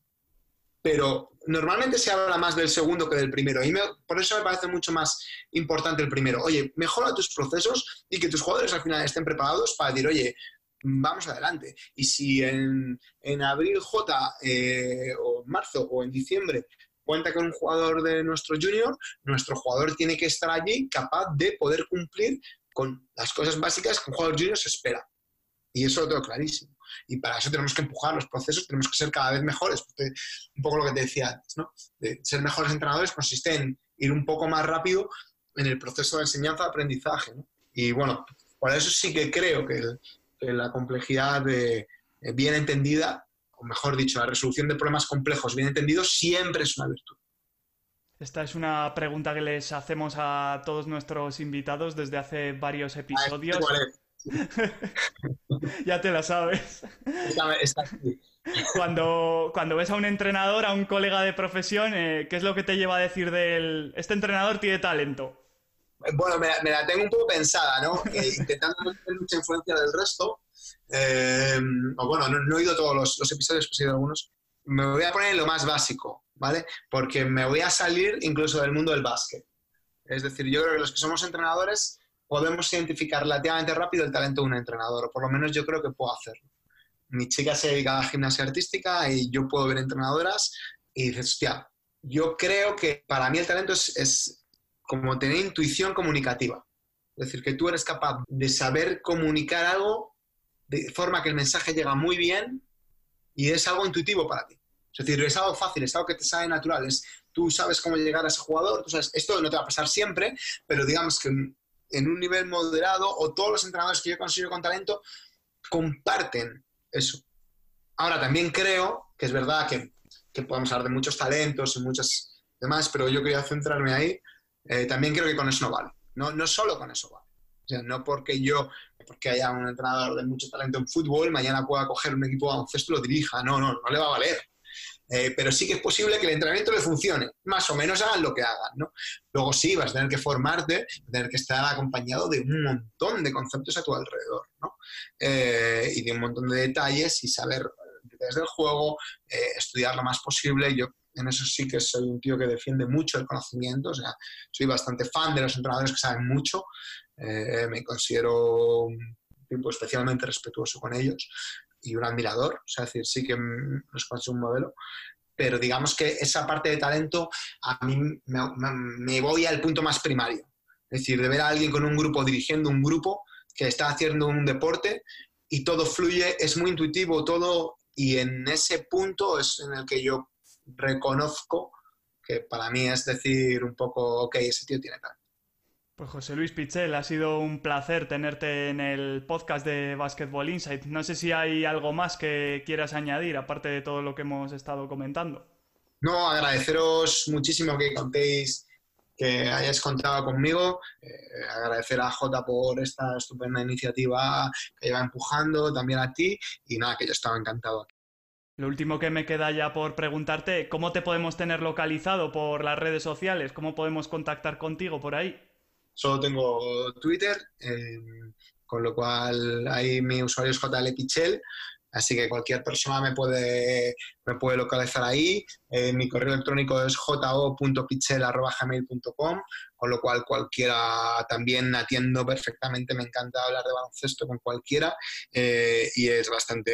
pero normalmente se habla más del segundo que del primero. Y por eso me parece mucho más importante el primero. Oye, mejora tus procesos y que tus jugadores al final estén preparados para decir, oye, vamos adelante. Y si en, abril J eh, o en marzo o en diciembre cuenta con un jugador de nuestro junior, nuestro jugador tiene que estar allí capaz de poder cumplir con las cosas básicas que un jugador junior se espera. Y eso lo tengo clarísimo. Y para eso tenemos que empujar los procesos, tenemos que ser cada vez mejores. un poco lo que te decía antes, ¿no? De ser mejores entrenadores consiste en ir un poco más rápido en el proceso de enseñanza-aprendizaje. Y bueno, por eso sí que creo que, la complejidad de, eh, bien entendida, o mejor dicho, la resolución de problemas complejos bien entendidos, siempre es una virtud. Esta es una pregunta que les hacemos a todos nuestros invitados desde hace varios ah, episodios. ya te la sabes. Cuando, cuando ves a un entrenador, a un colega de profesión, eh, ¿qué es lo que te lleva a decir del... Este entrenador tiene talento? Bueno, me, la tengo un poco pensada, ¿no? Eh, intentando no tener mucha influencia del resto. Eh, o bueno, no, he oído todos los, episodios, pero he oído algunos. Me voy a poner en lo más básico, ¿vale? Porque me voy a salir incluso del mundo del básquet. Es decir, yo creo que los que somos entrenadores podemos identificar relativamente rápido el talento de un entrenador, o por lo menos yo creo que puedo hacerlo. Mi chica se dedica a la gimnasia artística y yo puedo ver entrenadoras y dices, hostia, yo creo que para mí el talento es, es como tener intuición comunicativa. Es decir, que tú eres capaz de saber comunicar algo de forma que el mensaje llega muy bien y es algo intuitivo para ti. Es decir, es algo fácil, es algo que te sale natural. Es, tú sabes cómo llegar a ese jugador, tú sabes, esto no te va a pasar siempre, pero digamos que en un nivel moderado o todos los entrenadores que yo consigo con talento comparten eso. Ahora, también creo que es verdad que, que podemos hablar de muchos talentos y muchas demás, pero yo quería centrarme ahí. Eh, también creo que con eso no vale. No, no solo con eso vale. No porque yo, porque haya un entrenador de mucho talento en fútbol, mañana pueda coger un equipo de baloncesto y lo dirija. No, no, no le va a valer. Eh, pero sí que es posible que el entrenamiento le funcione, más o menos hagan lo que hagan, ¿no? Luego sí, vas a tener que formarte, tener que estar acompañado de un montón de conceptos a tu alrededor, ¿no? Eh, y de un montón de detalles y saber detalles del juego, eh, estudiar lo más posible. Yo en eso sí que soy un tío que defiende mucho el conocimiento, o sea, soy bastante fan de los entrenadores que saben mucho, me considero un tipo especialmente respetuoso con ellos y un admirador, o sea, decir, sí que nos considero un modelo, pero digamos que esa parte de talento a mí me, voy al punto más primario, es decir, de ver a alguien con un grupo dirigiendo un grupo que está haciendo un deporte y todo fluye, es muy intuitivo todo y en ese punto es en el que yo reconozco que para mí es decir un poco, ok, ese tío tiene talento. Pues José Luis Pichel, ha sido un placer tenerte en el podcast de Basketball Insight. No sé si hay algo más que quieras añadir, aparte de todo lo que hemos estado comentando. No, agradeceros muchísimo que contéis, que hayáis contado conmigo. Eh, agradecer a Jota por esta estupenda iniciativa que lleva empujando, también a ti. Y nada, que yo estaba encantado aquí. Lo último que me queda ya por preguntarte, ¿cómo te podemos tener localizado por las redes sociales? ¿Cómo podemos contactar contigo por ahí? Solo tengo Twitter, em, con lo cual ahí mi usuario es JL Pichel, así que cualquier persona me puede, me puede localizar ahí. Eh, mi correo electrónico es jo.pichel.gmail.com, con lo cual cualquiera también atiendo perfectamente, me encanta hablar de baloncesto con cualquiera eh, y es bastante,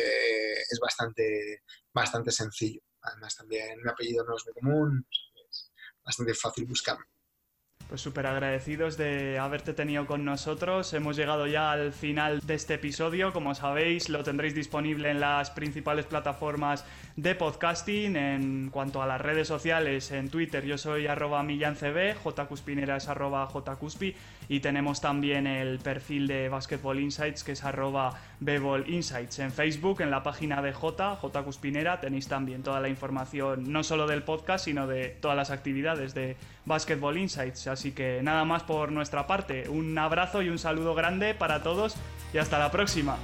es bastante, bastante sencillo. Además también mi apellido no es muy común, es bastante fácil buscarme. Pues súper agradecidos de haberte tenido con nosotros. Hemos llegado ya al final de este episodio. Como sabéis, lo tendréis disponible en las principales plataformas de podcasting. En cuanto a las redes sociales, en Twitter yo soy arroba millancb, jcuspinera es arroba jcuspi y tenemos también el perfil de Basketball Insights que es arroba Insights. En Facebook, en la página de J, J Cuspinera, tenéis también toda la información, no solo del podcast, sino de todas las actividades de Basketball Insights. Así que nada más por nuestra parte. Un abrazo y un saludo grande para todos y hasta la próxima.